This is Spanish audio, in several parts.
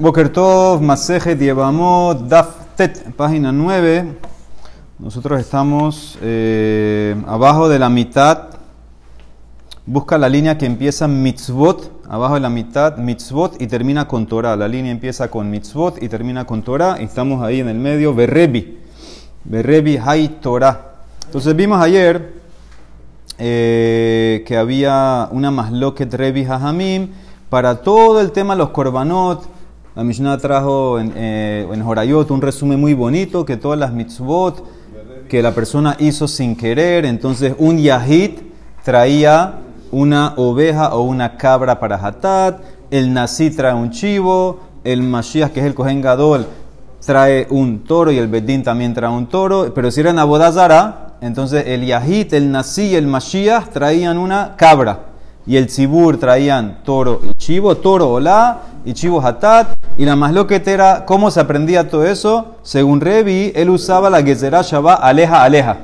Boker Tov, Masejet Yevamot, Daf Tet, página 9. Nosotros estamos eh, abajo de la mitad. Busca la línea que empieza mitzvot, abajo de la mitad mitzvot y termina con Torah. La línea empieza con mitzvot y termina con Torah. Y estamos ahí en el medio, Berrebi. Berrebi Hay Torah. Entonces vimos ayer eh, que había una masloket Rebi Hajamim para todo el tema los korbanot, la Mishnah trajo en, eh, un resumen muy bonito que todas las mitzvot que la persona hizo sin querer, entonces un yahid traía una oveja o una cabra para hatat, el nasi trae un chivo, el mashiach que es el kohen gadol trae un toro y el bedín también trae un toro, pero si era en Abodazara, entonces el yahid, el nasi y el mashiach traían una cabra y el tzibur traían toro y chivo, toro olá y chivo hatat. Y la más loqueta era cómo se aprendía todo eso. Según Revi, él usaba la gezerá shabá aleja, aleja.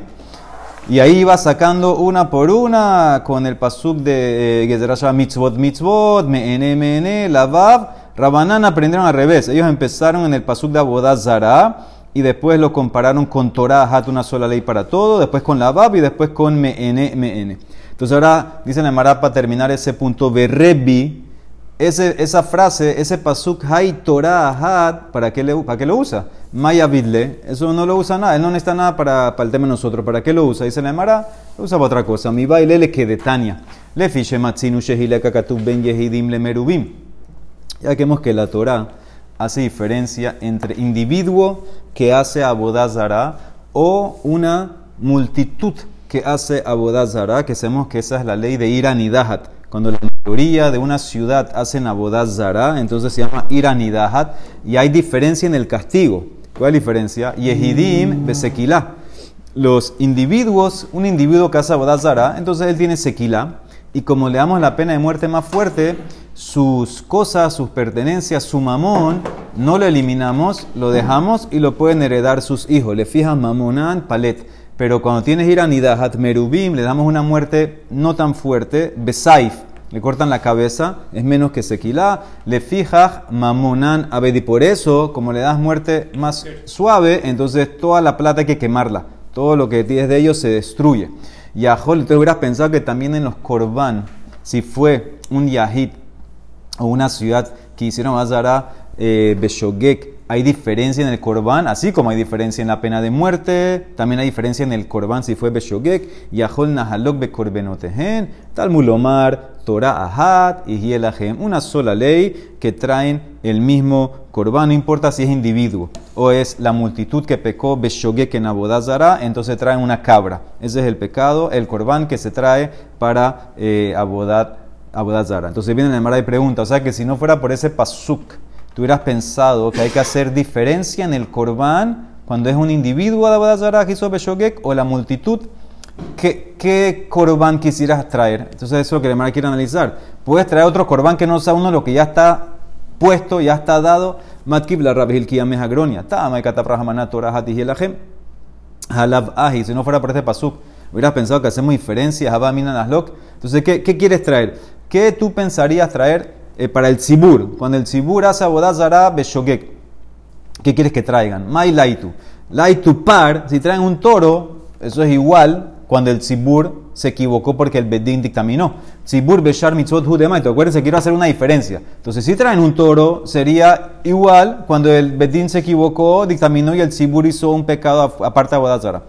Y ahí iba sacando una por una con el pasuk de eh, shabá mitzvot, mitzvot, meene, meene, lavav. Rabanán aprendieron al revés. Ellos empezaron en el pasuk de Abodaz Zara y después lo compararon con Torah, hat, una sola ley para todo, después con Lavav y después con Meene, Meene. Entonces ahora dice la Mara para terminar ese punto, Berrebi, ese, esa frase, ese pasuk, hay Torah, hat, ¿para qué, le, ¿para qué lo usa? Maya Bidle, eso no lo usa nada, él no necesita nada para, para el tema de nosotros, ¿para qué lo usa? Dice la Mara, lo usa para otra cosa. Mi baile le que de Tania, le fiche matzinu shehile kakatub ben yehidim le merubim. Ya que vemos que la Torah hace diferencia entre individuo que hace abodazara o una multitud que hace abodazara, que sabemos que esa es la ley de iranidahat. Cuando la mayoría de una ciudad hacen abodazara, entonces se llama iranidahat y hay diferencia en el castigo. ¿Cuál es la diferencia? Yehidim besequilá. Los individuos, un individuo que hace abodazara, entonces él tiene sequilá y como le damos la pena de muerte más fuerte, sus cosas, sus pertenencias, su mamón, no lo eliminamos, lo dejamos y lo pueden heredar sus hijos. Le fijan mamonan palet. Pero cuando tienes iranidahat merubim, le damos una muerte no tan fuerte, besaif, le cortan la cabeza, es menos que sequilá, le fijas mamonan abedi. Por eso, como le das muerte más suave, entonces toda la plata hay que quemarla. Todo lo que tienes de ellos se destruye. Yahol, te hubieras pensado que también en los korban, si fue un yahid o una ciudad que hicieron Azara eh, Beshogek, hay diferencia en el korban, así como hay diferencia en la pena de muerte, también hay diferencia en el korban si fue Beshogek, Yahol Nahalok Bekorbenotehen, Talmulomar, Torah Ahat y Hielahem, una sola ley que traen el mismo korban, no importa si es individuo o es la multitud que pecó Beshogek en Abodazara, entonces traen una cabra. Ese es el pecado, el korban que se trae para eh, Abodazara. Entonces viene el Mara y pregunta, o sea que si no fuera por ese pasuk, tú hubieras pensado que hay que hacer diferencia en el korban cuando es un individuo o la multitud. ¿Qué, ¿Qué korban quisieras traer? Entonces eso es lo que el Mara quiere analizar. Puedes traer otro korban que no sea uno lo que ya está puesto, ya está dado. Matkib la. Halab ahi. Si no fuera por este pasuk, hubieras pensado que hacemos diferencias. Entonces, ¿qué, ¿qué quieres traer? ¿Qué tú pensarías traer eh, para el tzibur? Cuando el tzibur hace abodazara beshogek. ¿Qué quieres que traigan? Mai laitu. Laitu par. Si traen un toro, eso es igual cuando el tzibur se equivocó porque el bedín dictaminó. Tzibur beshar mitzvot hudemaito. Acuérdense, quiero hacer una diferencia. Entonces, si traen un toro, sería igual cuando el bedín se equivocó, dictaminó y el tzibur hizo un pecado aparte de Abodazara.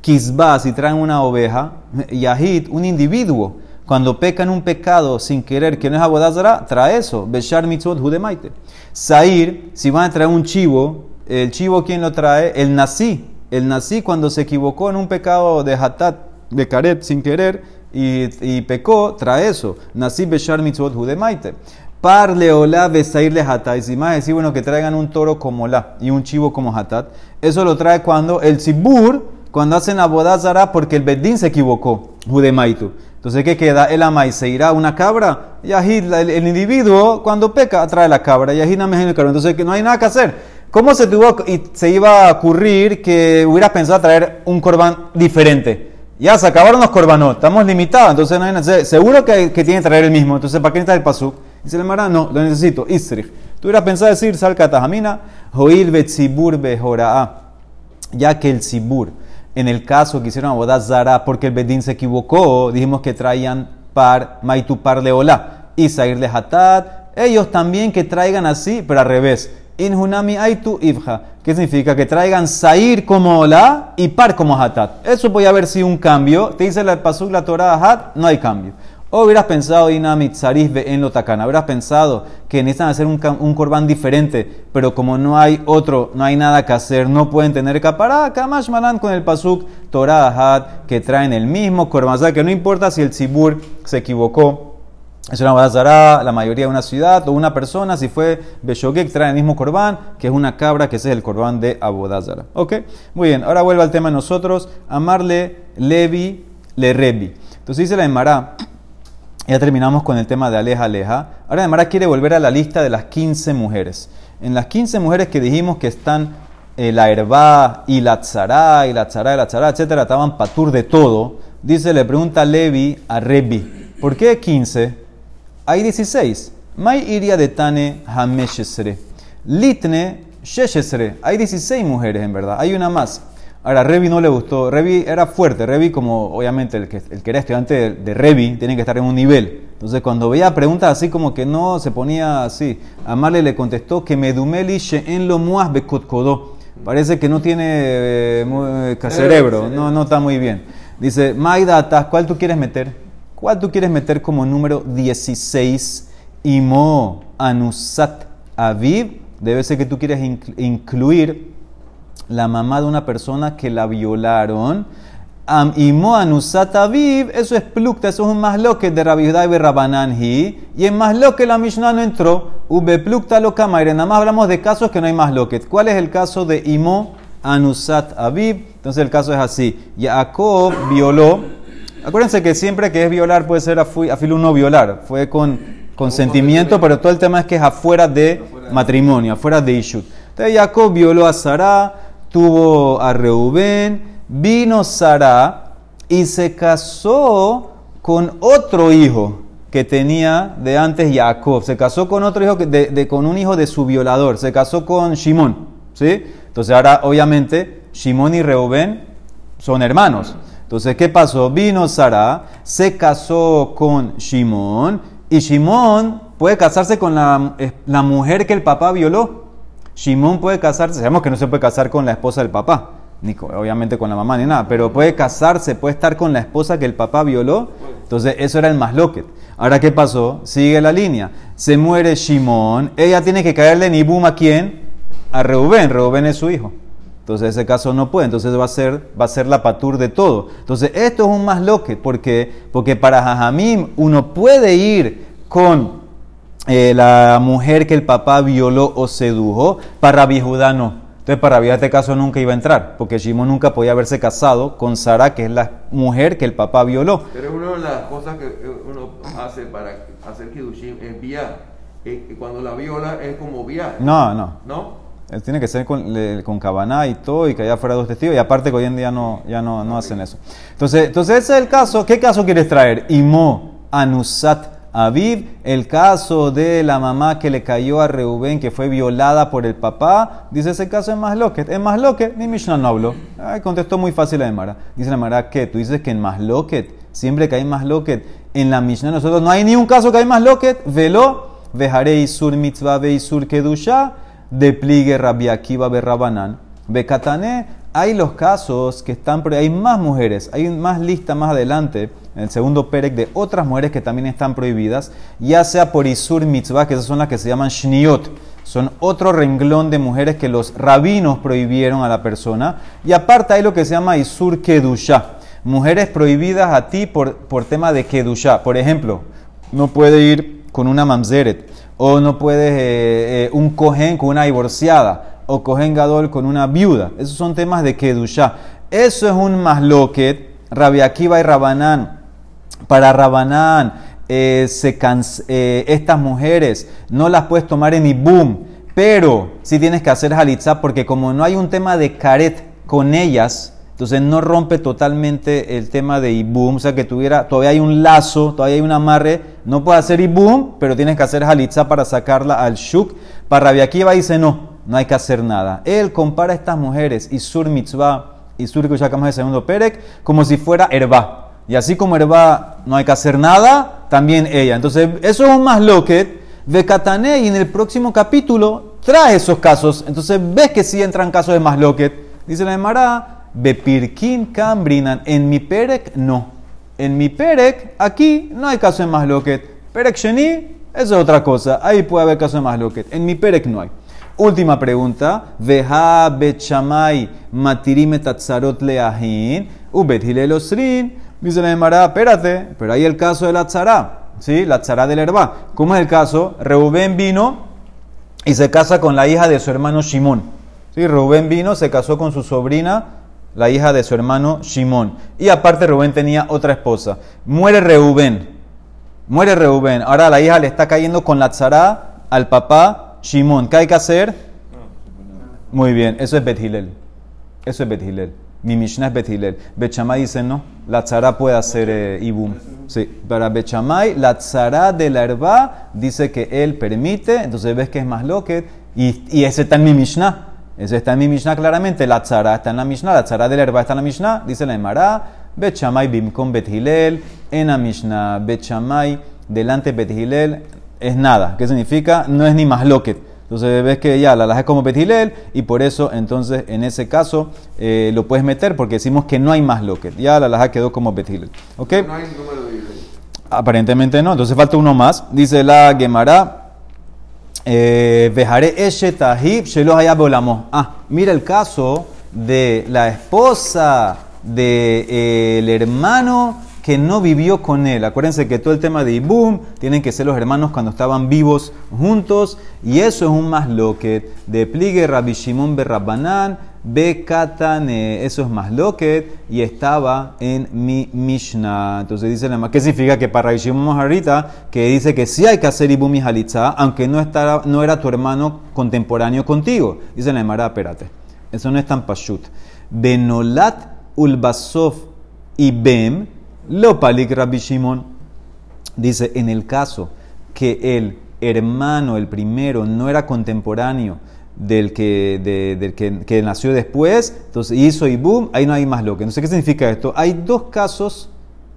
Kizba, si traen una oveja, Yahid, un individuo, cuando pecan un pecado sin querer que no es Abodazara, trae eso. Beshar mitzvot hudemaite. Sair, si van a traer un chivo, el chivo, ¿quién lo trae? El nací. El nací cuando se equivocó en un pecado de hatat, de caret, sin querer, y, y pecó, trae eso. Nací beshar mitzvot hudemaite. Par leolá besairle hatat. Y si más decir, bueno, que traigan un toro como la y un chivo como hatat. Eso lo trae cuando el zibur, cuando hacen abodazara, porque el bedín se equivocó, hudemaitu. Entonces, ¿qué queda? El amai se irá una cabra. Yahid, el, el individuo, cuando peca, trae la cabra. Yahid el cabra. Entonces, no hay nada que hacer. ¿Cómo se, tuvo, y se iba a ocurrir que hubieras pensado traer un corbán diferente? Ya se acabaron los corbanos, estamos limitados, entonces no hay nada. Seguro que, que tiene que traer el mismo, entonces ¿para qué necesitas el pasuk? Dice el Mara, no, lo necesito, Isrich. Tú hubieras pensado decir, sal katajamina, joil betzibur bejoraa, ya que el zibur, en el caso que hicieron boda zara porque el bedín se equivocó, dijimos que traían par, maitu par leola, y sair de hatat, ellos también que traigan así, pero al revés. Inhunami aitu ibja. ¿Qué significa? Que traigan sair como la y par como hatat. Eso puede haber sido un cambio. Te dice la pasuk la Torah hat, no hay cambio. O hubieras pensado, en lo takana. Hubieras pensado que necesitan hacer un, un corbán diferente, pero como no hay otro, no hay nada que hacer, no pueden tener capará. Kamash malan con el pasuk Torah hat, que traen el mismo corbán. O sea que no importa si el tzibur se equivocó es una badazara, la mayoría de una ciudad o una persona, si fue Beshogek, trae el mismo corbán, que es una cabra, que ese es el corbán de Abodazara. ¿Ok? Muy bien, ahora vuelvo al tema de nosotros, amarle Levi le Rebi. Entonces dice la Emara, ya terminamos con el tema de Aleja Aleja. Ahora la Emara quiere volver a la lista de las 15 mujeres. En las 15 mujeres que dijimos que están eh, la Herba y la Tzara, y la Tzara, y la Tzara, etcétera, estaban patur de todo. Dice, le pregunta Levi a Rebi, ¿por qué 15? hay 16. May iria de Tane Hameshesre. Litne Sheshesre. Hay 16 mujeres en verdad. Hay una más. Ahora, Revi no le gustó. Revi era fuerte. Revi, como obviamente el que, el que era estudiante de, Revi, tiene que estar en un nivel. Entonces, cuando veía preguntas así como que no, se ponía así. Amale le contestó que Medumeli en lo muas bekotkodó. Parece que no tiene eh, cerebro. No, no está muy bien. Dice, Maida, ¿cuál tú quieres meter? ¿Cuál tú quieres meter como número 16? Imo Anusat Aviv. Debe ser que tú quieres incluir la mamá de una persona que la violaron. Am Aviv, eso es plukta, eso es un masloque de Rabbi y Rabananji. Y en masloque la Mishnah no entró. Ube plukta lo kamaire. Nada más hablamos de casos que no hay masloque. ¿Cuál es el caso de Imo Anusat Aviv? Entonces el caso es así. Jacob violó Acuérdense que siempre que es violar puede ser a filo no violar. Fue con consentimiento, pero todo el tema es que es afuera de matrimonio, afuera de Ishut. Entonces Jacob violó a Sara, tuvo a Reubén, vino Sara y se casó con otro hijo que tenía de antes Jacob. Se casó con otro hijo, de, con un hijo de su violador. Se casó con Shimón. ¿sí? Entonces ahora obviamente Shimón y Reubén son hermanos. Entonces, ¿qué pasó? Vino Sara, se casó con Shimón, y Shimón puede casarse con la, la mujer que el papá violó. Shimón puede casarse, sabemos que no se puede casar con la esposa del papá, ni obviamente con la mamá ni nada, pero puede casarse, puede estar con la esposa que el papá violó. Entonces, eso era el masloquet. Ahora, ¿qué pasó? Sigue la línea. Se muere Shimón, ella tiene que caerle ni boom a quién? A Reubén. Reubén es su hijo. Entonces ese caso no puede, entonces va a ser, va a ser la patur de todo. Entonces esto es un más loque, porque, porque para Jajamim uno puede ir con eh, la mujer que el papá violó o sedujo, para Rabbi Judá no. Entonces para Rabbi este caso nunca iba a entrar, porque Shimon nunca podía haberse casado con Sara, que es la mujer que el papá violó. Pero una de las cosas que uno hace para hacer Kiddushim es viar. Eh, cuando la viola es como viar. No, no. ¿No? Tiene que ser con, con cabaná y todo, y que haya fuera dos testigos, y aparte que hoy en día no, ya no, no hacen eso. Entonces, entonces, ese es el caso. ¿Qué caso quieres traer? Imo Anusat Aviv, el caso de la mamá que le cayó a Reubén, que fue violada por el papá. Dice ese caso es más loquet. Es más loquet, mi Mishnah no habló. Ay, contestó muy fácil la Mara. Dice la Mara que tú dices que en más loquet, siempre que hay más loquet, en la Mishnah nosotros no hay ni un caso que hay más loquet. Velo, vejarei sur mitzvah sur kedusha de pligue Rabbi Akiva Berrabanán. Bekatané, hay los casos que están, hay más mujeres, hay más lista más adelante, en el segundo perek, de otras mujeres que también están prohibidas, ya sea por Isur Mitzvah, que esas son las que se llaman Shniot, son otro renglón de mujeres que los rabinos prohibieron a la persona, y aparte hay lo que se llama Isur Kedusha, mujeres prohibidas a ti por, por tema de Kedusha. Por ejemplo, no puede ir con una mamzeret o no puedes eh, eh, un cohen con una divorciada, o cohen gadol con una viuda. Esos son temas de kedusha. Eso es un masloquet, Rabbi Akiva y Rabanán. Para Rabanán, eh, estas mujeres no las puedes tomar en ibum, pero sí tienes que hacer halitzah porque como no hay un tema de caret con ellas, Entonces no rompe totalmente el tema de Ibum, o sea que tuviera, todavía hay un lazo, todavía hay un amarre, no puede hacer Ibum, pero tienes que hacer Halitza para sacarla al Shuk. Para Rabbi Akiva dice no, no hay que hacer nada. Él compara a estas mujeres, Isur Mitzvah, Isur ya de segundo Perek, como si fuera Herba. Y así como Herba no hay que hacer nada, también ella. Entonces eso es un más loquet de Katané y en el próximo capítulo trae esos casos. Entonces ves que sí entran casos de más loquet. Dice la Emara Bepirkin Cambrinan. En mi Perek, no. En mi Perek, aquí no hay caso de más loquet. Perek Sheni, eso es otra cosa. Ahí puede haber caso de más loquet. En mi Perek no hay. Última pregunta. Veja bechamay matirime tatzarot leahin. Ubet hilelosrin. Dice la Emara, espérate, pero hay el caso de la tzara. ¿Sí? La tzara del herba. ¿Cómo es el caso? Reubén vino y se casa con la hija de su hermano Shimón. ¿Sí? Reubén vino, se casó con su sobrina la hija de su hermano Shimón. Y aparte Rubén tenía otra esposa. Muere Reubén. Muere Reubén. Ahora la hija le está cayendo con la tzara al papá Shimón. ¿Qué hay que hacer? Muy bien, eso es Bethilel. Eso es Bethilel. Mi Mishnah es Bethilel. Bechamay dice no, la tzara puede hacer eh, ibum. Sí, para Bechamay, la tzara de la herba dice que él permite, entonces ves que es más loquet, y, y ese está en mi Mishnah. Eso está en mi Mishnah claramente. La tzara está en la Mishnah. La tzara del herba está en la Mishnah. Dice la Emara. Bet Shamay bimkom Bet Hilel. En la Mishnah. Bet delante Bet Hilel es nada. ¿Qué significa? No es ni más loquet. Entonces ves que ya la laja es como Bet Hilel y por eso entonces en ese caso eh, lo puedes meter porque decimos que no hay más loquet. Ya la laja quedó como Bet Hilel. ¿Ok? No hay número de Aparentemente no. Entonces falta uno más. Dice la Gemara. Eh, Vejaré Eshetahib Shelo Ah, mira el caso de la esposa del de, eh, hermano que no vivió con él. Acuérdense que todo el tema de Ibum tienen que ser los hermanos cuando estaban vivos juntos. Y eso es un más lo que de pligue Rabbi Shimon Berrabanán Bekatane, eso es más loquet y estaba en mi Mishnah. Entonces dice la ¿qué significa que para Rishimon ahorita que dice que sí hay que hacer Ibumi Halitza, aunque no, no era tu hermano contemporáneo contigo? Dice la Emara, espérate, eso no es tan pashut. Benolat ulbasov ibem lo palik Rabbi Shimon. Dice, en el caso que el hermano, el primero, no era contemporáneo, del que, del que, nació después, entonces hizo y boom, ahí no hay más loque. Entonces, ¿qué significa esto? Hay dos casos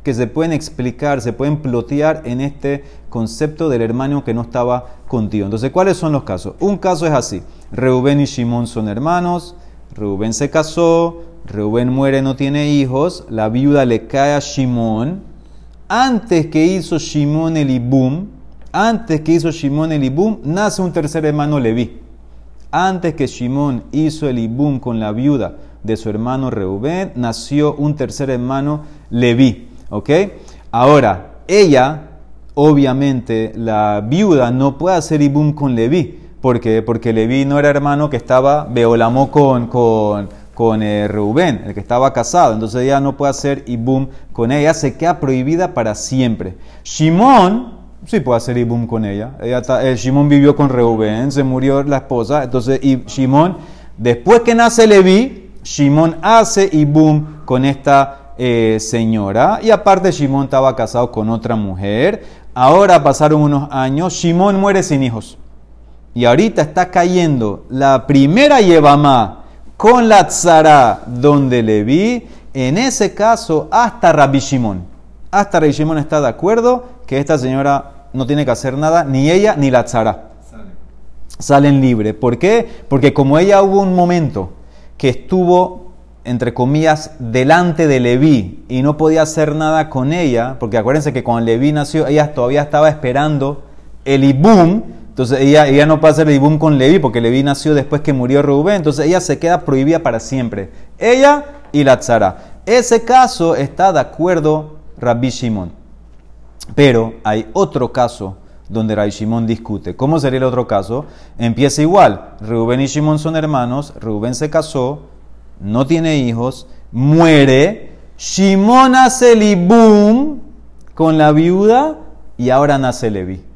que se pueden explicar, se pueden plotear en este concepto del hermano que no estaba contigo. Entonces, ¿cuáles son los casos? Un caso es así: Reubén y Shimón son hermanos, Reubén se casó, Reubén muere, no tiene hijos, la viuda le cae a Shimón. Antes que hizo Shimón el Ibum, antes que hizo Shimón el Ibum, nace un tercer hermano Leví antes que Shimón hizo el ibum con la viuda de su hermano Reubén, nació un tercer hermano Leví. ¿Ok? Ahora, ella, obviamente, la viuda no puede hacer ibum con Leví. ¿Por qué? Porque Leví no era hermano que estaba, beolamó con, con, con eh, Reubén, el que estaba casado. Entonces ella no puede hacer ibum con ella, se queda prohibida para siempre. Shimón Sí, puede hacer Ibum con ella. ella eh, Shimón vivió con Reubén, se murió la esposa. Entonces, y Shimón, después que nace Leví, Shimón hace Ibum con esta eh, señora. Y aparte, Shimón estaba casado con otra mujer. Ahora pasaron unos años, Shimón muere sin hijos. Y ahorita está cayendo la primera Yevamá con la tzara donde Leví. En ese caso, hasta Rabbi Shimón. Hasta Rabbi Shimón está de acuerdo que esta señora no tiene que hacer nada, ni ella ni la tzara. Salen libres. ¿Por qué? Porque como ella hubo un momento que estuvo, entre comillas, delante de Leví y no podía hacer nada con ella, porque acuérdense que cuando Leví nació, ella todavía estaba esperando el Ibum, entonces ella, ella no puede hacer el Ibum con Leví, porque Leví nació después que murió Rubén, entonces ella se queda prohibida para siempre. Ella y la tzara. Ese caso está de acuerdo Rabbi Shimon. Pero hay otro caso donde Ray Shimon discute. ¿Cómo sería el otro caso? Empieza igual. Rubén y Shimon son hermanos. Rubén se casó, no tiene hijos, muere. Shimon hace el ibum con la viuda y ahora nace Levi.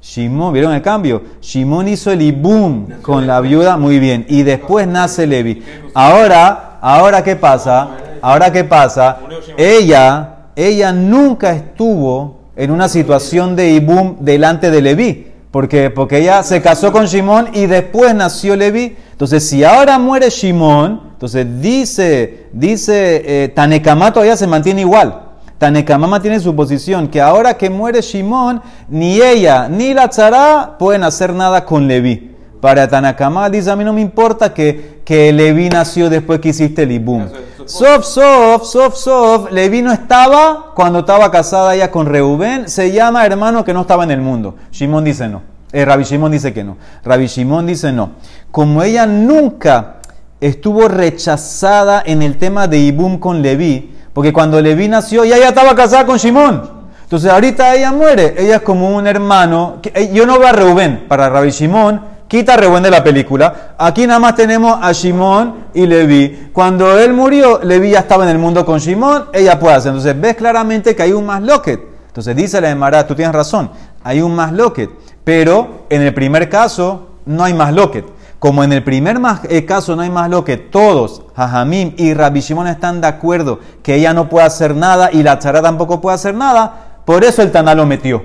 Shimon, ¿vieron el cambio? Shimon hizo el ibum con la viuda, muy bien, y después nace Levi. Ahora ahora qué pasa, ahora qué pasa, ella, ella nunca estuvo en una situación de Ibum delante de Leví. Porque, porque ella se casó con Shimón y después nació Leví. Entonces, si ahora muere Shimón, entonces dice, dice eh, Tanekamá todavía se mantiene igual. Tanekamá mantiene su posición, que ahora que muere Shimón, ni ella ni la tzara pueden hacer nada con Leví. Para Tanakama dice, a mí no me importa que, que Leví nació después que hiciste el Ibum. Sof, sof, sof, sof. Leví no estaba cuando estaba casada ella con Reubén. Se llama hermano que no estaba en el mundo. Shimón dice no. Eh, Rabbi Shimón dice que no. Rabbi Shimón dice no. Como ella nunca estuvo rechazada en el tema de Ibum con Leví, porque cuando Leví nació, ella ya estaba casada con Shimón. Entonces ahorita ella muere. Ella es como un hermano. Eh, yo no veo a Reubén. Para Rabbi Shimón quita Reuben de la película. Aquí nada más tenemos a Shimón y Levi. Cuando él murió, Levi ya estaba en el mundo con Shimón, ella puede hacer. Entonces ves claramente que hay un más loquet. Entonces dice la Emara, tú tienes razón, hay un más loquet. Pero en el primer caso no hay más loquet. Como en el primer eh, caso no hay más loquet, todos, Jajamim y Rabbi Shimon están de acuerdo que ella no puede hacer nada y la chara tampoco puede hacer nada, por eso el Taná lo metió.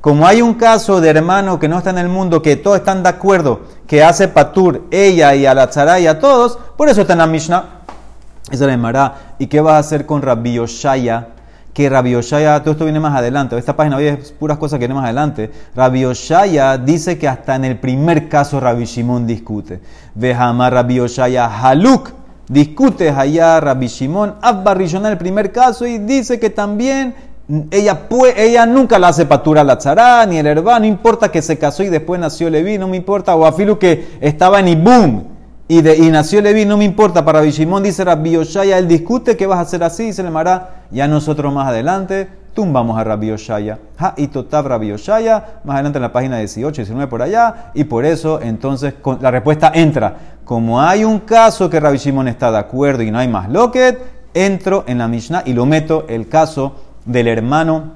Como hay un caso de hermano que no está en el mundo, que todos están de acuerdo, que hace Patur, ella y a la y a todos, por eso está en la Mishnah. Esa le Mará. ¿Y qué vas a hacer con Rabbi Yoshaya? Que Rabbi Yoshaya, todo esto viene más adelante. Esta página hoy es puras cosas que vienen más adelante. Rabbi Yoshaya dice que hasta en el primer caso Rabbi Shimon discute. Vejama Rabbi Yoshaya Haluk discute allá Rabbi Shimon Abba en el primer caso y dice que también ella, ella nunca la hace patura la tzara, ni el herba, no importa que se casó y después nació Leví, no me importa, o afilu que estaba en Ibum y, de, y nació Leví, no me importa. Para Bishimón dice Rabbi Yoshaya, él discute que vas a hacer así, y se le mará, ya nosotros más adelante tumbamos a Rabbi Yoshaya. Ha y totab Rabbi Yoshaya, más adelante en la página 18, 19 por allá, y por eso entonces la respuesta entra. Como hay un caso que Rabbi Shimon está de acuerdo y no hay más loquet, entro en la Mishnah y lo meto el caso del hermano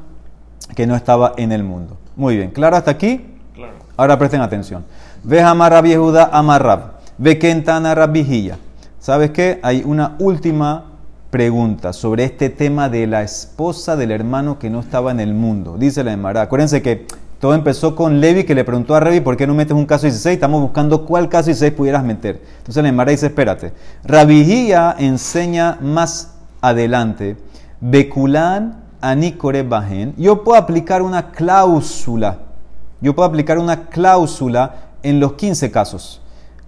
que no estaba en el mundo. Muy bien, ¿claro hasta aquí? Claro. Ahora presten atención. Ve amarra Yehuda amarrab. Ve kentana rabijilla. ¿Sabes qué? Hay una última pregunta sobre este tema de la esposa del hermano que no estaba en el mundo. Dice la Emara. Acuérdense que todo empezó con Levi que le preguntó a Revi por qué no metes un caso 16. Estamos buscando cuál caso 16 pudieras meter. Entonces la Emara dice: Espérate. Rabijía enseña más adelante. Beculán anikore bajen, yo puedo aplicar una cláusula. Yo puedo aplicar una cláusula en los 15 casos.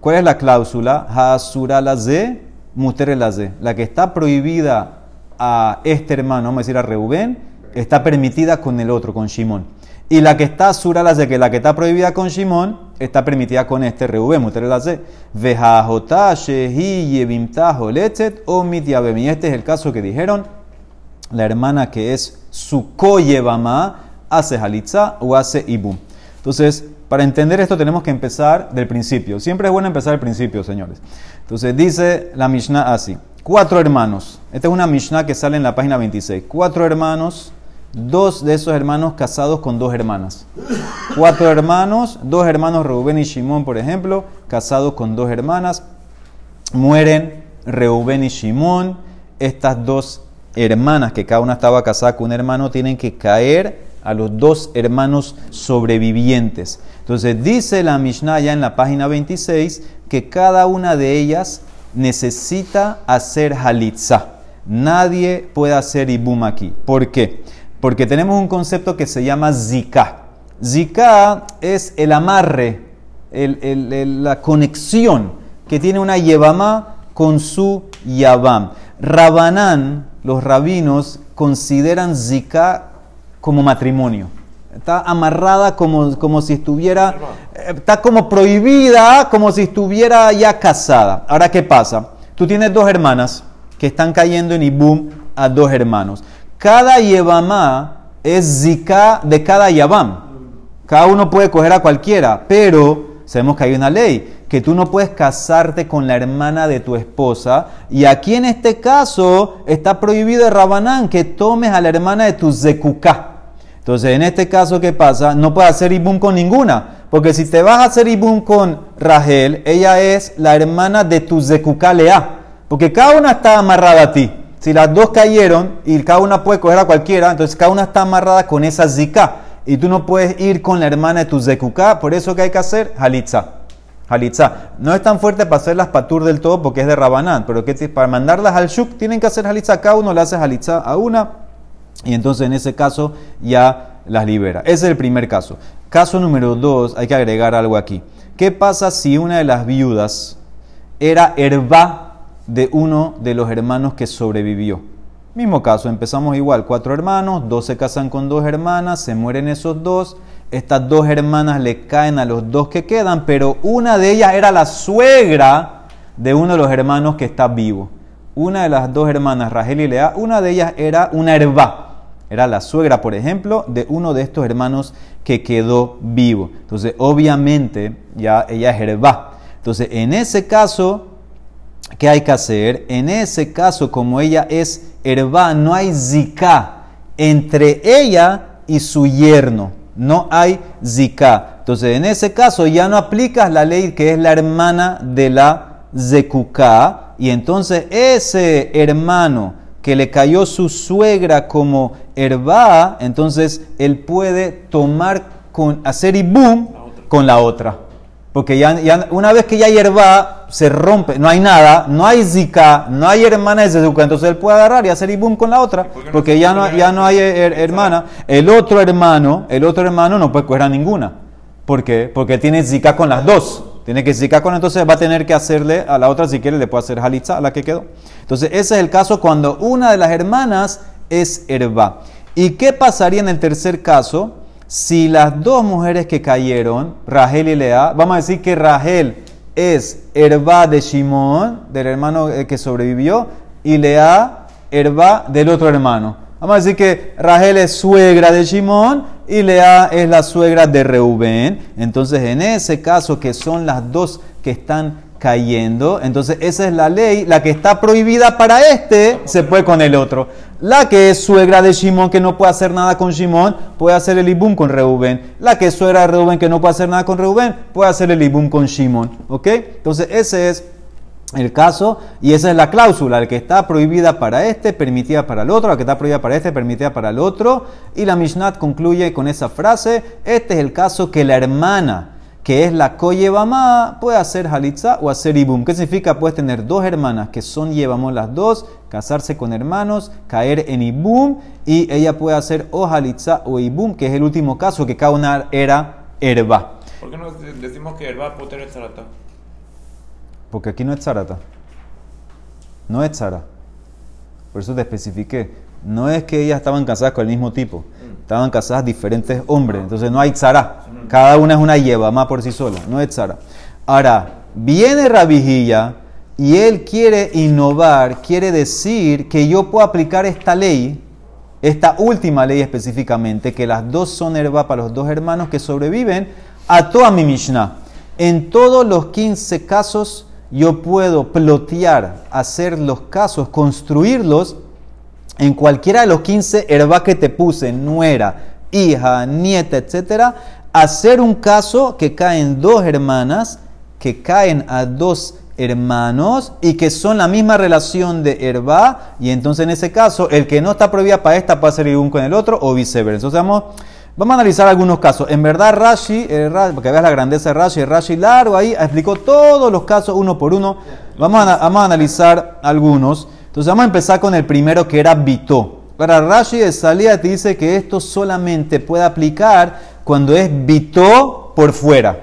¿Cuál es la cláusula? Hasura la ze, mutere la que está prohibida a este hermano, vamos a decir a Reubén, está permitida con el otro, con Shimón. Y la que está asura la ze, que la que está prohibida con Shimón, está permitida con este Reubén, mutere la ze. Vejajota, shehi, letzet, o mitiabem. Y este es el caso que dijeron la hermana que es su koyevama hace halitza o hace ibum. Entonces, para entender esto tenemos que empezar del principio. Siempre es bueno empezar del principio, señores. Entonces dice la Mishnah así. Cuatro hermanos. Esta es una Mishnah que sale en la página 26. Cuatro hermanos, dos de esos hermanos casados con dos hermanas. Cuatro hermanos, dos hermanos, Reuben y Shimón, por ejemplo, casados con dos hermanas. Mueren Reuben y Shimón. Estas dos hermanas, que cada una estaba casada con un hermano, tienen que caer a los dos hermanos sobrevivientes. Entonces dice la Mishnah ya en la página 26 que cada una de ellas necesita hacer halitza. Nadie puede hacer ibum aquí. ¿Por qué? Porque tenemos un concepto que se llama zika. Zika es el amarre, la conexión que tiene una yevama con su yavam. Rabanán, los rabinos, consideran zika como matrimonio. Está amarrada como, como si estuviera, eh, está como prohibida, como si estuviera ya casada. Ahora, ¿qué pasa? Tú tienes dos hermanas que están cayendo en Ibum a dos hermanos. Cada Yevamá es zika de cada Yavam. Cada uno puede coger a cualquiera, pero sabemos que hay una ley que tú no puedes casarte con la hermana de tu esposa. Y aquí en este caso está prohibido de Rabanán que tomes a la hermana de tu Zekuká. Entonces, en este caso, ¿qué pasa? No puedes hacer ibum con ninguna. Porque si te vas a hacer ibum con Rachel, ella es la hermana de tu Zekuká Lea. Porque cada una está amarrada a ti. Si las dos cayeron y cada una puede coger a cualquiera, entonces cada una está amarrada con esa zika. Y tú no puedes ir con la hermana de tu zekuká. Por eso que hay que hacer halitza. Halitza. No es tan fuerte para hacer las patur del todo porque es de Rabanán. Pero que para mandarlas al shuk tienen que hacer halitza. Cada uno le hace halitza a una. Y entonces en ese caso ya las libera. Ese es el primer caso. Caso número dos, hay que agregar algo aquí. ¿Qué pasa si una de las viudas era herba de uno de los hermanos que sobrevivió? Mismo caso, empezamos igual, cuatro hermanos, dos se casan con dos hermanas, se mueren esos dos, estas dos hermanas le caen a los dos que quedan, pero una de ellas era la suegra de uno de los hermanos que está vivo. Una de las dos hermanas, Rachel y Lea, una de ellas era una herba. Era la suegra, por ejemplo, de uno de estos hermanos que quedó vivo. Entonces, obviamente, ya ella es herba. Entonces, en ese caso, ¿qué hay que hacer? En ese caso, como ella es herba, no hay zika entre ella y su yerno. No hay zika. Entonces, en ese caso, ya no aplicas la ley que es la hermana de la zekuká. Y entonces, ese hermano que le cayó su suegra como herba, entonces él puede tomar con hacer ibum con la otra. Porque ya, una vez que ya hay herba, se rompe, no hay nada, no hay zika, no hay hermana de Zezuka, entonces él puede agarrar y hacer ibum con la otra, porque ya no, ya no hay hermana. El otro hermano, el otro hermano no puede coger a ninguna. ¿Por qué? Porque tiene zika con las dos. Tiene que zika con entonces va a tener que hacerle a la otra si quiere le puede hacer halitza a la que quedó. Entonces ese es el caso cuando una de las hermanas es herba. ¿Y qué pasaría en el tercer caso si las dos mujeres que cayeron, Rahel y Lea, vamos a decir que Rahel es herba de Shimón, del hermano eh, que sobrevivió, y Lea herba del otro hermano. Vamos a decir que Rahel es suegra de Shimón y Lea es la suegra de Reubén. Entonces, en ese caso, que son las dos que están cayendo, entonces esa es la ley. La que está prohibida para este se puede con el otro. La que es suegra de Shimón, que no puede hacer nada con Shimón, puede hacer el ibum con Reubén. La que es suegra de Reubén, que no puede hacer nada con Reubén, puede hacer el ibum con Shimón. ¿Ok? Entonces, ese es el caso, y esa es la cláusula, el que está prohibida para este, permitida para el otro, la que está prohibida para este, permitida para el otro, y la Mishnah concluye con esa frase, este es el caso que la hermana, que es la co-yevamá, puede hacer halitza o hacer ibum. ¿Qué significa? Puedes tener dos hermanas que son llevamos las dos, casarse con hermanos, caer en ibum, y ella puede hacer o halitza o ibum, que es el último caso, que cada una era herba. ¿Por qué no decimos que herba puede tener porque aquí no es Tzarata. No es Tzara. Por eso te especifiqué. No es que ellas estaban casadas con el mismo tipo. Estaban casadas diferentes hombres. Entonces no hay Tzara. Cada una es una lleva más por sí sola. No es Tzara. Ahora, viene Rabijilla y él quiere innovar, quiere decir que yo puedo aplicar esta ley, esta última ley específicamente, que las dos son herba para los dos hermanos que sobreviven, a toda mi Mishnah. En todos los 15 casos yo puedo plotear, hacer los casos, construirlos en cualquiera de los 15 herbas que te puse, nuera, hija, nieta, etcétera, hacer un caso que caen dos hermanas, que caen a dos hermanos y que son la misma relación de herba, y entonces en ese caso el que no está prohibida para esta puede ser un con el otro o viceversa. Entonces vamos Vamos a analizar algunos casos. En verdad, Rashi, eh, porque veas la grandeza de Rashi, Rashi largo ahí explicó todos los casos uno por uno. Vamos a, analizar algunos. Entonces vamos a empezar con el primero que era Bito. Para Rashi de salida te dice que esto solamente puede aplicar cuando es Bito por fuera.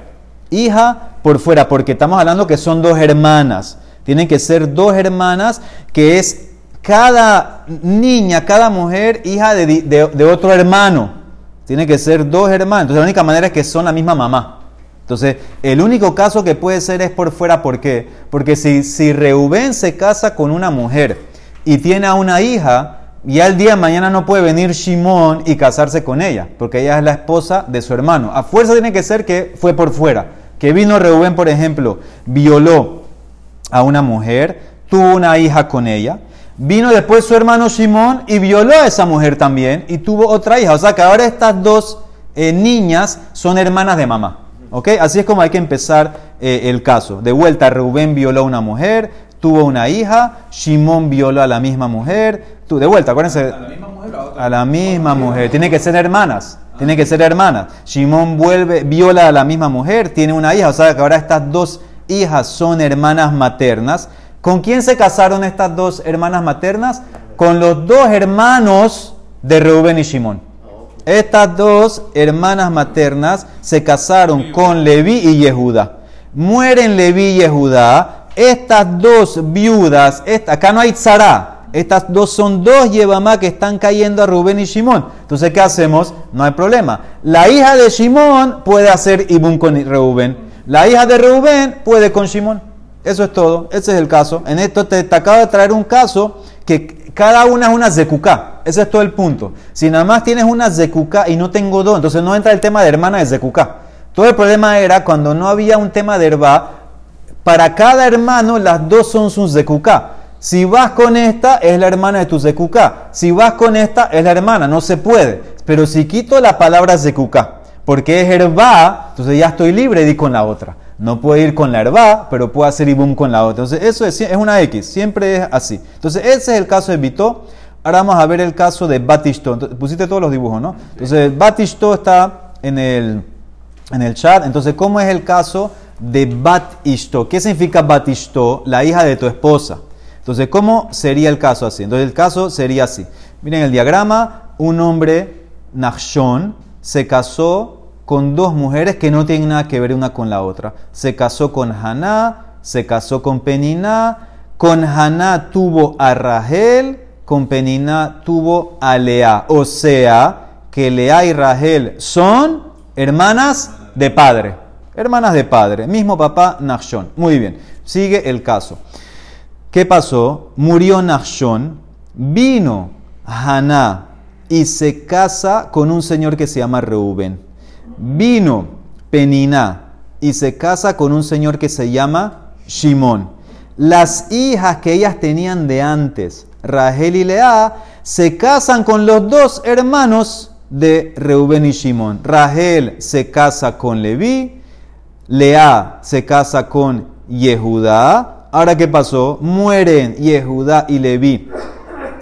Hija por fuera, porque estamos hablando que son dos hermanas. Tienen que ser dos hermanas que es cada niña, cada mujer hija de otro hermano. Tiene que ser dos hermanos. Entonces la única manera es que son la misma mamá. Entonces, el único caso que puede ser es por fuera. ¿Por qué? Porque si, si Reubén se casa con una mujer y tiene a una hija, ya el día de mañana no puede venir Shimón y casarse con ella, porque ella es la esposa de su hermano. A fuerza tiene que ser que fue por fuera. Que vino Reubén, por ejemplo, violó a una mujer, tuvo una hija con ella, Vino después su hermano Simón y violó a esa mujer también y tuvo otra hija. O sea que ahora estas dos eh, niñas son hermanas de mamá. ¿Ok? Así es como hay que empezar eh, el caso. De vuelta, Rubén violó a una mujer, tuvo una hija, Shimón violó a la misma mujer. Tú, de vuelta, acuérdense. ¿A la misma mujer o a otra? A la misma mujer. Tiene que ser hermanas. Tiene que ser hermanas. Shimón vuelve, viola a la misma mujer, tiene una hija. O sea que ahora estas dos hijas son hermanas maternas. ¿Con quién se casaron estas dos hermanas maternas? Con los dos hermanos de Reuben y Shimón. Estas dos hermanas maternas se casaron con Leví y Yehuda. Mueren Leví y Yehuda. Estas dos viudas, acá no hay tzara. Estas dos son dos Yevamá que están cayendo a Rubén y Shimón. Entonces, ¿qué hacemos? No hay problema. La hija de Shimón puede hacer Ibún con Reuben. La hija de Reuben puede con Shimón. Eso es todo. Ese es el caso. En esto te, te acabo de traer un caso que cada una es una zekuká. Ese es todo el punto. Si nada más tienes una zekuká y no tengo dos, entonces no entra el tema de hermana de zekuká. Todo el problema era cuando no había un tema de herba, para cada hermano las dos son sus zekuká. Si vas con esta, es la hermana de tu zekuká. Si vas con esta, es la hermana. No se puede. Pero si quito la palabra zekuká, porque es herba, entonces ya estoy libre de ir con la otra. No puedo ir con la herba, pero puedo hacer ibum con la otra. Entonces eso es, es una X, siempre es así. Entonces ese es el caso de Vito. Ahora vamos a ver el caso de Batishto. Entonces, pusiste todos los dibujos, ¿no? Entonces Batishto está en el, en el chat. Entonces, ¿cómo es el caso de Bat Ishto? ¿Qué significa Bat Ishto? La hija de tu esposa. Entonces, ¿cómo sería el caso así? Entonces, el caso sería así. Miren el diagrama. Un hombre, Nachshon, se casó con dos mujeres que no tienen nada que ver una con la otra. Se casó con Haná, se casó con Peniná. Con Haná tuvo a Rahel, con Peniná tuvo a Lea. O sea, que Lea y Rahel son hermanas de padre. Hermanas de padre. Mismo papá Nachshon. Muy bien. Sigue el caso. ¿Qué pasó? Murió Nachshon, vino Haná y se casa con un señor que se llama Reuben. Vino Peniná y se casa con un señor que se llama Shimón. Las hijas que ellas tenían de antes, Rahel y Lea, se casan con los dos hermanos de Reuben y Shimón. Rahel se casa con Leví, Lea se casa con Yehudá. Ahora, ¿qué pasó? Mueren Yehudá y Leví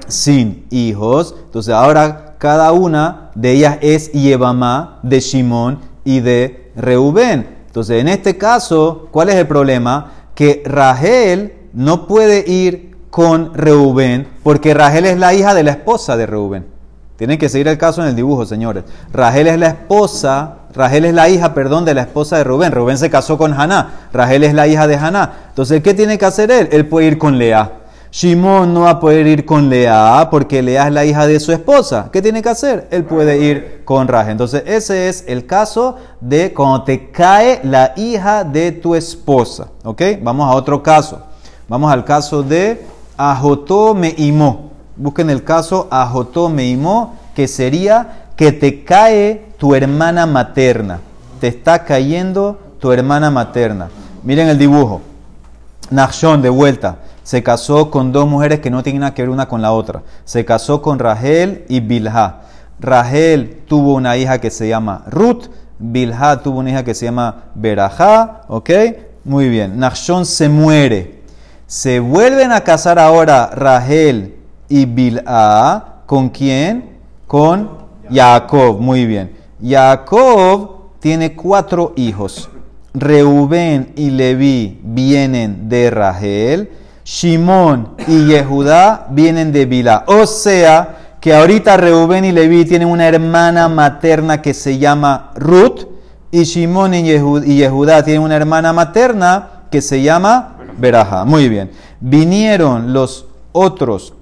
sin hijos. Entonces, ahora cada una de ellas es Yevamá de Shimón y de Reubén. Entonces, en este caso, ¿cuál es el problema? Que Rahel no puede ir con Reubén porque Rahel es la hija de la esposa de Reubén. Tienen que seguir el caso en el dibujo, señores. Rahel es la esposa, Rahel es la hija, perdón, de la esposa de Rubén. Rubén se casó con Haná. Rahel es la hija de Haná. Entonces, ¿qué tiene que hacer él? Él puede ir con Lea. Shimón no va a poder ir con Lea porque Lea es la hija de su esposa. ¿Qué tiene que hacer? Él puede ir con Rahel. Entonces, ese es el caso de cuando te cae la hija de tu esposa. ¿Ok? Vamos a otro caso. Vamos al caso de Ajotó Meimó. Busquen el caso Ajotó Meimó, que sería que te cae tu hermana materna. Te está cayendo tu hermana materna. Miren el dibujo. Nachshon, de vuelta, se casó con dos mujeres que no tienen nada que ver una con la otra. Se casó con Rahel y Bilha. Rahel tuvo una hija que se llama Ruth. Bilha tuvo una hija que se llama Berajá. ¿Ok? Muy bien. Nachshon se muere. Se vuelven a casar ahora Rahel y Bilha. ¿Con quién? Con Jacob. Muy bien. Jacob tiene cuatro hijos. Reubén y Leví vienen de Rahel. Shimón y Yehudá vienen de Bilá. O sea que ahorita Reubén y Leví tienen una hermana materna que se llama Ruth. Y Shimón y Yehu- y Yehudá tienen una hermana materna que se llama Berajá. Muy bien. Vinieron los otros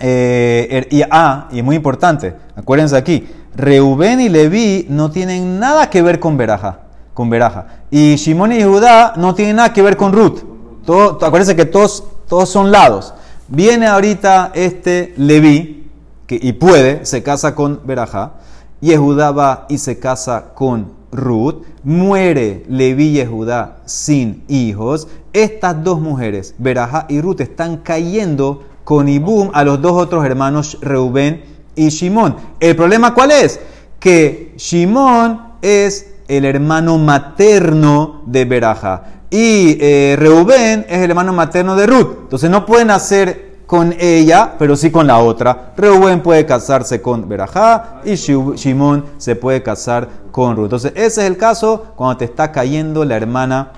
eh, er- y, ah, y muy importante, acuérdense aquí, Reubén y Leví no tienen nada que ver con Beraja, con Beraja. Y Shimón y Judá no tienen nada que ver con Ruth. Acuérdense que todos, todos son lados. Viene ahorita este Leví, que, y puede, se casa con Beraja. Yehudá va y se casa con Ruth. Muere Leví y Yehudá sin hijos. Estas dos mujeres, Beraja y Ruth, están cayendo con Ibum a los dos otros hermanos Reubén y Shimón. ¿El problema cuál es? Que Shimón es el hermano materno de Beraja. Y eh, Reubén es el hermano materno de Ruth. Entonces no pueden hacer con ella, pero sí con la otra. Reubén puede casarse con Berajá y Shimón se puede casar con Ruth. Entonces ese es el caso cuando te está cayendo la hermana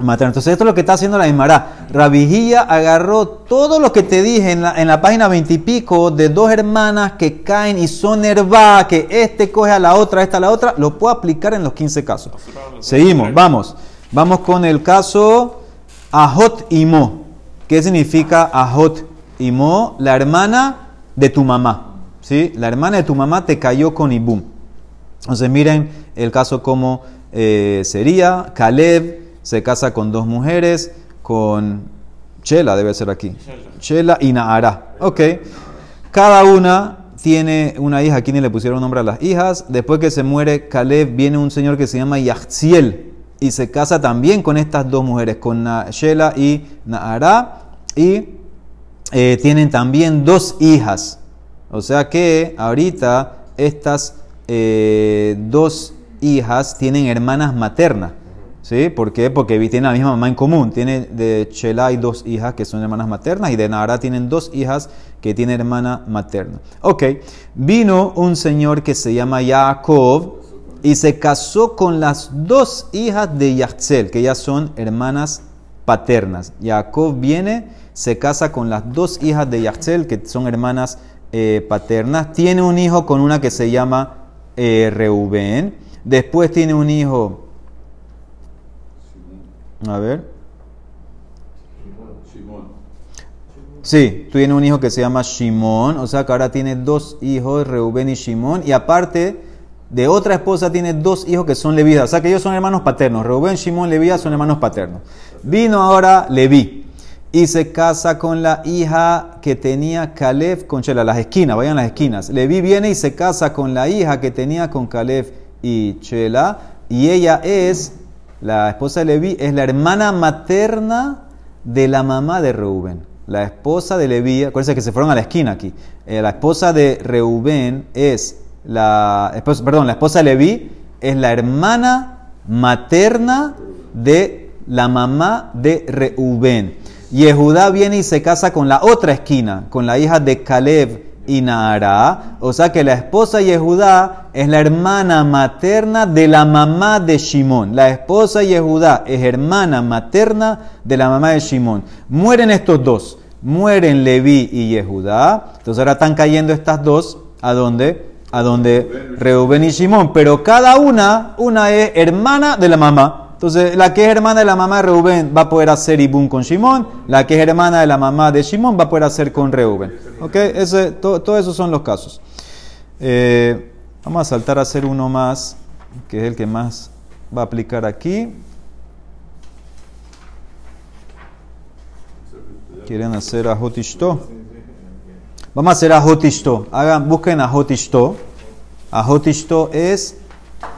materna. Entonces esto es lo que está haciendo la Ismará. Rabijía agarró todo lo que te dije en la, en la página 20 y pico de dos hermanas que caen y son herba, que este coge a la otra, esta a la otra, lo puedo aplicar en los 15 casos. Seguimos, vamos. Vamos con el caso Ajot y Mo. ¿Qué significa Ajot y Mo? La hermana de tu mamá. ¿sí? La hermana de tu mamá te cayó con Ibum. Entonces miren el caso como eh, sería. Caleb se casa con dos mujeres, con Chela debe ser aquí. Chela y Naara. Ok. Cada una tiene una hija. Aquí ni le pusieron nombre a las hijas. Después que se muere Caleb, viene un señor que se llama Yahziel y se casa también con estas dos mujeres, con Shela y Naara. Y eh, tienen también dos hijas. O sea que ahorita estas eh, dos hijas tienen hermanas maternas. ¿Sí? ¿Por qué? Porque tienen la misma mamá en común. Tiene de Chela hay dos hijas que son hermanas maternas y de Nahara tienen dos hijas que tienen hermana materna. Ok, vino un señor que se llama Jacob y se casó con las dos hijas de Yachtzel, que ellas son hermanas paternas. Jacob viene, se casa con las dos hijas de Yachtzel, que son hermanas eh, paternas. Tiene un hijo con una que se llama eh, Reubén. Después tiene un hijo. A ver. Sí, tiene un hijo que se llama Shimón, o sea que ahora tiene dos hijos, Reubén y Shimón, y aparte de otra esposa tiene dos hijos que son levitas, o sea que ellos son hermanos paternos, Reubén, Shimón, Levías son hermanos paternos. Vino ahora Leví y se casa con la hija que tenía Caleb con Chela, las esquinas, vayan las esquinas. Leví viene y se casa con la hija que tenía con Caleb y Chela, y ella es, la esposa de Leví, es la hermana materna de la mamá de Reubén. La esposa de Leví, acuérdense que se fueron a la esquina aquí. Eh, la esposa de Reubén es la esposa, perdón, la esposa de Leví es la hermana materna de la mamá de Reubén. Yehudá viene y se casa con la otra esquina, con la hija de Caleb y Naara. O sea que la esposa de Yehudá es la hermana materna de la mamá de Shimón. La esposa de Yehudá es hermana materna de la mamá de Shimón. Mueren estos dos. Mueren Leví y Yehudá. Entonces ahora están cayendo estas dos. ¿A dónde? A donde Reubén y Shimón. Pero cada una, una es hermana de la mamá. Entonces, la que es hermana de la mamá de Reubén va a poder hacer Ibún con Shimón. La que es hermana de la mamá de Shimón va a poder hacer con Reubén. ¿Ok? Ese, to- todos esos son los casos. Eh, vamos a saltar a hacer uno más, que es el que más va a aplicar aquí. ¿Quieren hacer a Hotishto? Vamos a hacer a Hotishto. Hagan, busquen a Hotishto. A Hotishto es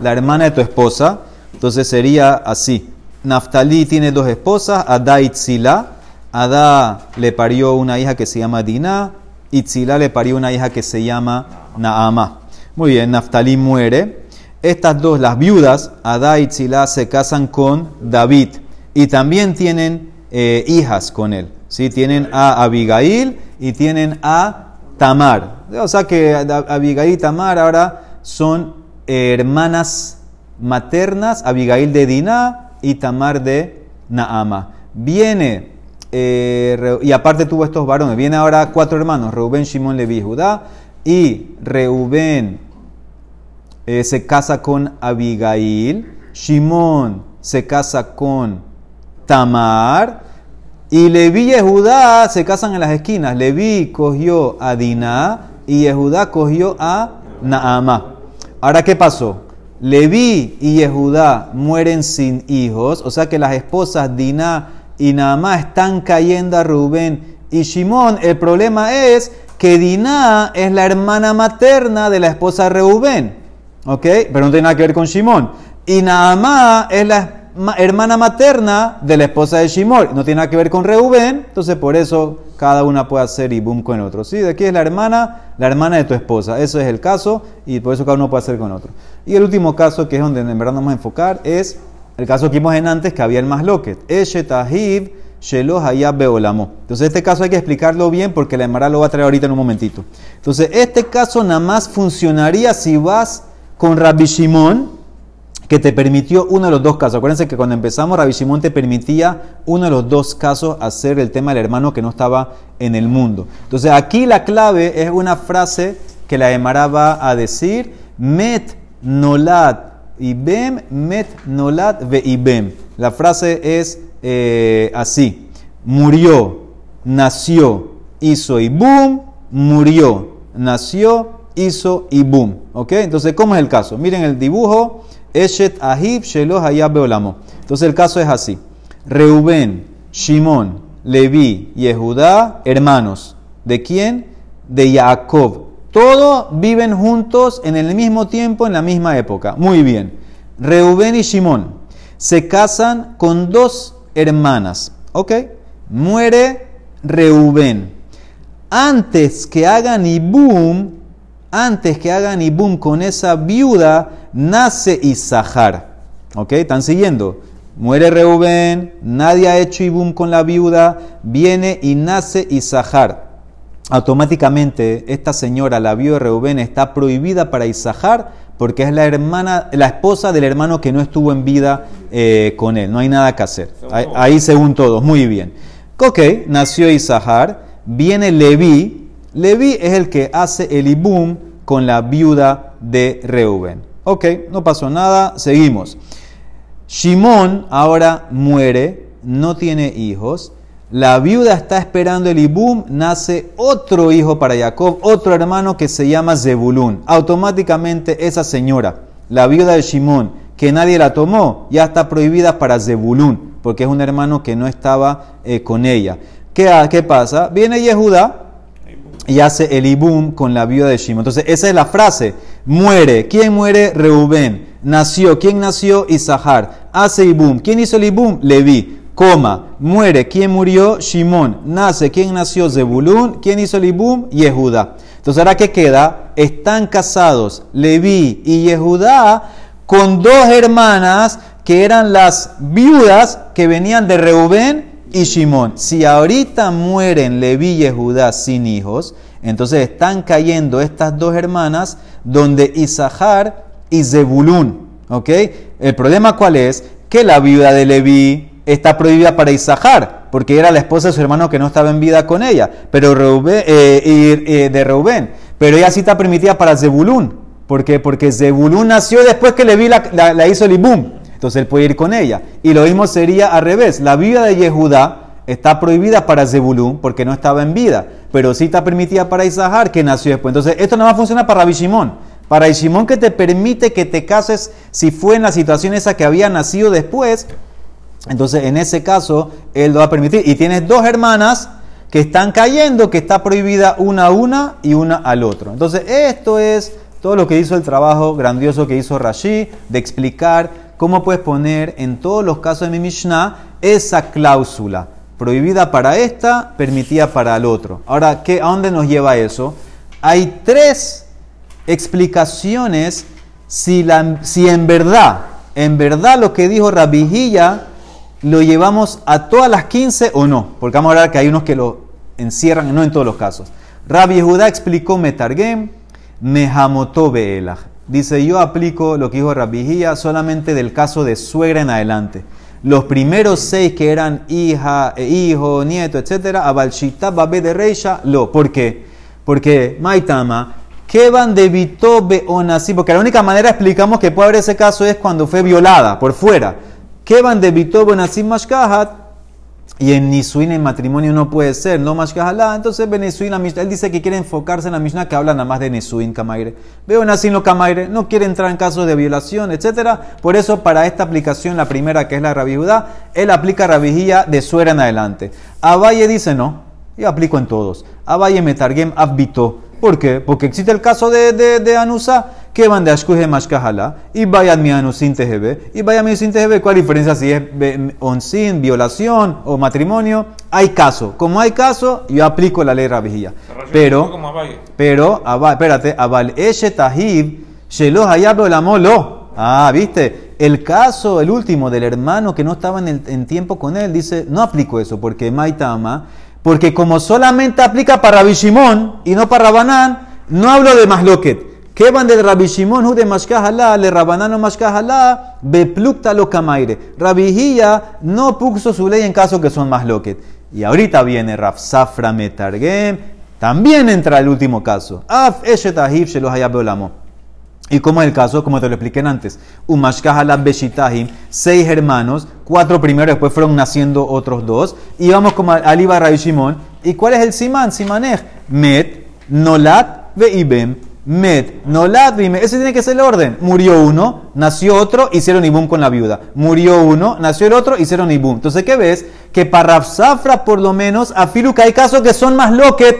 la hermana de tu esposa. Entonces sería así. Naftali tiene dos esposas, Adá y Tzila. Adá le parió una hija que se llama Dinah y Tzila le parió una hija que se llama Naama. Muy bien, Naftali muere. Estas dos, las viudas, Adá y Tzila, se casan con David y también tienen eh, hijas con él. ¿sí? Tienen a Abigail y tienen a Tamar. O sea que Abigail y Tamar ahora son hermanas maternas, Abigail de Diná y Tamar de Naama. Viene, eh, y aparte tuvo estos varones, viene ahora cuatro hermanos, Reubén, Shimón, Leví Judá, y Reubén eh, se casa con Abigail, Shimón se casa con Tamar, y Leví y Judá se casan en las esquinas. Leví cogió a Diná y Yehudá cogió a Naama. Ahora, ¿qué pasó? Leví y Yehudá mueren sin hijos, o sea que las esposas Diná y Naamá están cayendo a Rubén y Shimón. El problema es que Diná es la hermana materna de la esposa Reubén, ¿ok? Pero no tiene nada que ver con Shimón. Y Naamá es la hermana materna de la esposa de Shimón, no tiene nada que ver con Reubén, entonces por eso cada una puede hacer ibum con el otro. ¿sí? De aquí es la hermana, la hermana de tu esposa, eso es el caso y por eso cada uno puede hacer con otro. Y el último caso, que es donde en verdad nos vamos a enfocar, es El caso que vimos en antes que había el masloquet. Eshet ahiv shelo hayab beolamo. Entonces este caso hay que explicarlo bien porque la Emara lo va a traer ahorita en un momentito. Entonces este caso nada más funcionaría si vas con Rabbi Shimon, que te permitió uno de los dos casos. Acuérdense que cuando empezamos, Rabbi Shimon te permitía uno de los dos casos hacer el tema del hermano que no estaba en el mundo. Entonces aquí la clave es una frase que la Emara va a decir, met nolad ibem, met nolad ve ibem. La frase es eh, así, murió, nació, hizo y boom, murió, nació, hizo y boom. ¿Ok? Entonces, ¿cómo es el caso? Miren el dibujo, Eshet Ahib Sheloh Hayab Beolamo. Entonces el caso es así. Reubén, Shimón, Leví y Judá, hermanos. ¿De quién? De Jacob. Todos viven juntos en el mismo tiempo, en la misma época. Muy bien. Reubén y Shimón se casan con dos hermanas. ¿Ok? Muere Reubén. Antes que hagan Ibum, antes que hagan Ibum con esa viuda, nace Isahar. ¿Ok? ¿Están siguiendo? Muere Reubén, nadie ha hecho Ibum con la viuda, viene y nace Isahar automáticamente esta señora, la viuda de Reubén, está prohibida para Isahar porque es la hermana, la esposa del hermano que no estuvo en vida eh, con él. No hay nada que hacer. Ahí, ahí, según todos, muy bien. Ok, nació Isahar, viene Leví. Leví es el que hace el ibum con la viuda de Reubén. Ok, no pasó nada, seguimos. Shimón ahora muere, no tiene hijos. La viuda está esperando el Ibum, nace otro hijo para Jacob, otro hermano que se llama Zebulún. Automáticamente esa señora, la viuda de Shimón, que nadie la tomó, ya está prohibida para Zebulún, porque es un hermano que no estaba eh, con ella. ¿Qué, ¿Qué, pasa? Viene Yehuda y hace el Ibum con la viuda de Shimón. Entonces esa es la frase, muere. ¿Quién muere? Reubén. Nació. ¿Quién nació? Isahar. Hace Ibum. ¿Quién hizo el Ibum? Leví coma, muere, ¿quién murió? Shimón, nace, ¿quién nació? Zebulún, ¿quién hizo el Ibum? Yehuda. Entonces, ahora que queda, están casados Leví y Yehudá con dos hermanas que eran las viudas que venían de Reubén y Shimón. Si ahorita mueren Leví y Yehudá sin hijos, entonces están cayendo estas dos hermanas donde Isahar y Zebulún. ¿Ok? El problema cuál es? Que la viuda de Leví está prohibida para Isahar, porque era la esposa de su hermano que no estaba en vida con ella, pero eh, eh, de Reubén. Pero ella sí está permitida para Zebulún. ¿Por qué? Porque Zebulún nació después que Leví la, la, hizo el Ibum. Entonces él puede ir con ella. Y lo mismo sería al revés. La vida de Yehudá está prohibida para Zebulún porque no estaba en vida. Pero sí está permitida para Isahar que nació después. Entonces esto no va a funcionar para Rabbi Shimon. Para el Shimon que te permite que te cases si fue en la situación esa que había nacido después entonces, en ese caso, él lo va a permitir. Y tienes dos hermanas que están cayendo, que está prohibida una a una y una al otro. Entonces, esto es todo lo que hizo el trabajo grandioso que hizo Rashi, de explicar cómo puedes poner en todos los casos de mi Mishnah esa cláusula. Prohibida para esta, permitida para el otro. Ahora, ¿qué, ¿a dónde nos lleva eso? Hay tres explicaciones si, en verdad, en verdad lo que dijo Rabijilla lo llevamos a todas las 15 o no, porque vamos a hablar que hay unos que lo encierran, no en todos los casos. Rabbi Judá explicó Metargem, Mehamotó Beelach. Dice, yo aplico lo que dijo Rabbi solamente del caso de suegra en adelante. Los primeros seis que eran hija, eh, hijo, nieto, etc., Abalshita, Babe de Reisha, lo. ¿Por qué? Porque Maitama, ¿qué van de Vito Beonasi? Porque la única manera explicamos que puede haber ese caso es cuando fue violada por fuera van de Bitobo Nasim Mashkahat, y en Nisuin en matrimonio no puede ser, no Mashkahalá, entonces Benisuin, él dice que quiere enfocarse en la Mishnah que habla nada más de Nisuin Kamaire. Veo Nasim lo Kamaire, no quiere entrar en casos de violación, etc. Por eso, para esta aplicación, la primera que es la Rabijudá, él aplica Rabijía de suera en adelante. Abaye dice no, y aplico en todos. Abaye Metargem Abito. ¿Por qué? Porque existe el caso de, de, de Anusa que van de Ashkuhe Mashkahala y vayan mi Anusin Tejebe y vayan mi Anusin Tejebe. ¿Cuál diferencia si es onsin, violación o matrimonio? Hay caso. Como hay caso, yo aplico la ley Rabijía. Pero, pero, espérate, Abal Eshe Tahib, Shelo Hayab lo Ah, viste. El caso, el último, del hermano que no estaba en, el- en tiempo con él, dice, no aplico eso, porque Maitama, porque como solamente aplica para Rabbi Shimon y no para Rabanán, no hablo de Masloket. ¿Qué van del Rabbi Shimon, de Mashkahalá, le Rabanán o Mashkahalá, beplukta lo kamaire? Rabbi no puso su ley en caso que son Masloket. Y ahorita viene Raf Safra Metargem, también entra el último caso. Af eshet ahiv shelo haya. ¿Y cómo es el caso? Como te lo expliqué antes. Umashkahalab Beshitahim, seis hermanos, cuatro primero, después fueron naciendo otros dos. Y vamos como al Iba Rabbi Shimon. ¿Y cuál es el Simán? Simanej. Met, Nolat, Veibem. Met, Nolat, Veibem. Ese tiene que ser el orden. Murió uno, nació otro, hicieron Ibum con la viuda. Murió uno, nació el otro, hicieron Ibum. Entonces, ¿qué ves? Que para Rafsafra, por lo menos, afilu que hay casos que son más loquet,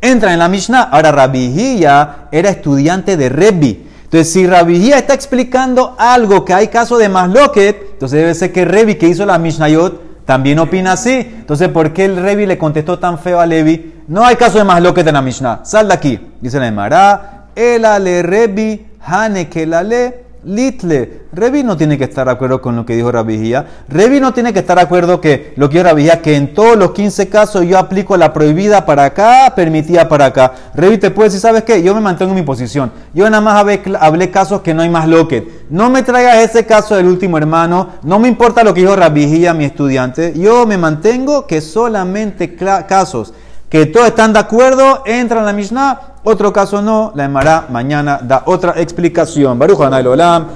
entran en la Mishnah. Ahora, Rabihía era estudiante de Rebbi. Entonces, si Rabihía está explicando algo que hay caso de Masloket, entonces debe ser que Revi que hizo la Mishnayot también opina así. Entonces, ¿por qué el Revi le contestó tan feo a Levi? No hay caso de Masloket en la Mishnah. Sal de aquí. Dice la Emara, el ale Revi, hane que la le, litle. Revi no tiene que estar de acuerdo con lo que dijo Rabijía. Revi no tiene que estar de acuerdo que lo que dijo Rabijía, que en todos los 15 casos yo aplico la prohibida para acá, permitida para acá. Revi te puede decir, ¿sabes qué? Yo me mantengo en mi posición. Yo nada más hablé, casos que no hay más loquet. No me traigas ese caso del último hermano. No me importa lo que dijo Rabijía, mi estudiante. Yo me mantengo que solamente casos que todos están de acuerdo, entran en la Mishnah, otro caso no, la Emara mañana da otra explicación. Baruch Olam,